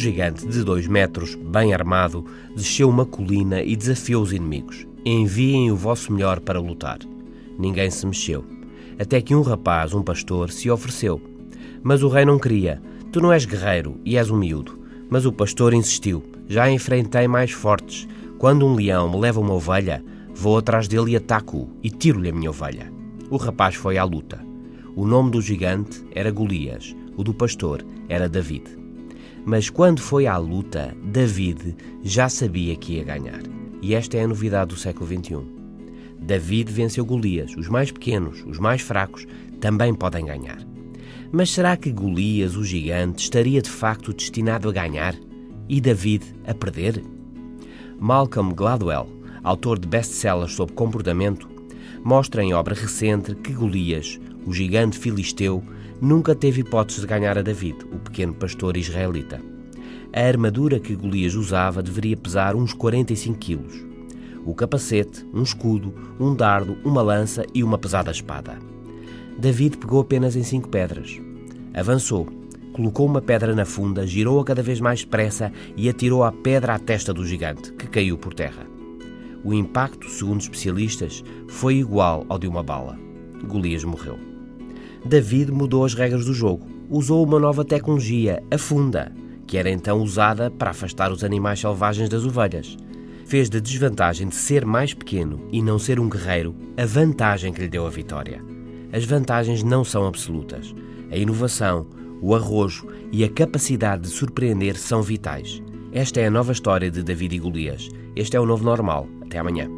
gigante de dois metros, bem armado, desceu uma colina e desafiou os inimigos. Enviem o vosso melhor para lutar. Ninguém se mexeu. Até que um rapaz, um pastor, se ofereceu. Mas o rei não queria. Tu não és guerreiro e és um miúdo. Mas o pastor insistiu. Já enfrentei mais fortes. Quando um leão me leva uma ovelha, vou atrás dele e ataco-o e tiro-lhe a minha ovelha. O rapaz foi à luta. O nome do gigante era Golias, o do pastor era David. Mas quando foi à luta, David já sabia que ia ganhar. E esta é a novidade do século XXI. David venceu Golias. Os mais pequenos, os mais fracos, também podem ganhar. Mas será que Golias, o gigante, estaria de facto destinado a ganhar e David a perder? Malcolm Gladwell, autor de best-sellers sobre comportamento, mostra em obra recente que Golias, o gigante filisteu, nunca teve hipótese de ganhar a David, o pequeno pastor israelita. A armadura que Golias usava deveria pesar uns 45 quilos. O capacete, um escudo, um dardo, uma lança e uma pesada espada. David pegou apenas em cinco pedras. Avançou, colocou uma pedra na funda, girou-a cada vez mais depressa e atirou a pedra à testa do gigante, que caiu por terra. O impacto, segundo especialistas, foi igual ao de uma bala. Golias morreu. David mudou as regras do jogo. Usou uma nova tecnologia, a funda, que era então usada para afastar os animais selvagens das ovelhas. Fez da desvantagem de ser mais pequeno e não ser um guerreiro a vantagem que lhe deu a vitória. As vantagens não são absolutas. A inovação, o arrojo e a capacidade de surpreender são vitais. Esta é a nova história de David e Golias. Este é o novo normal. Até amanhã.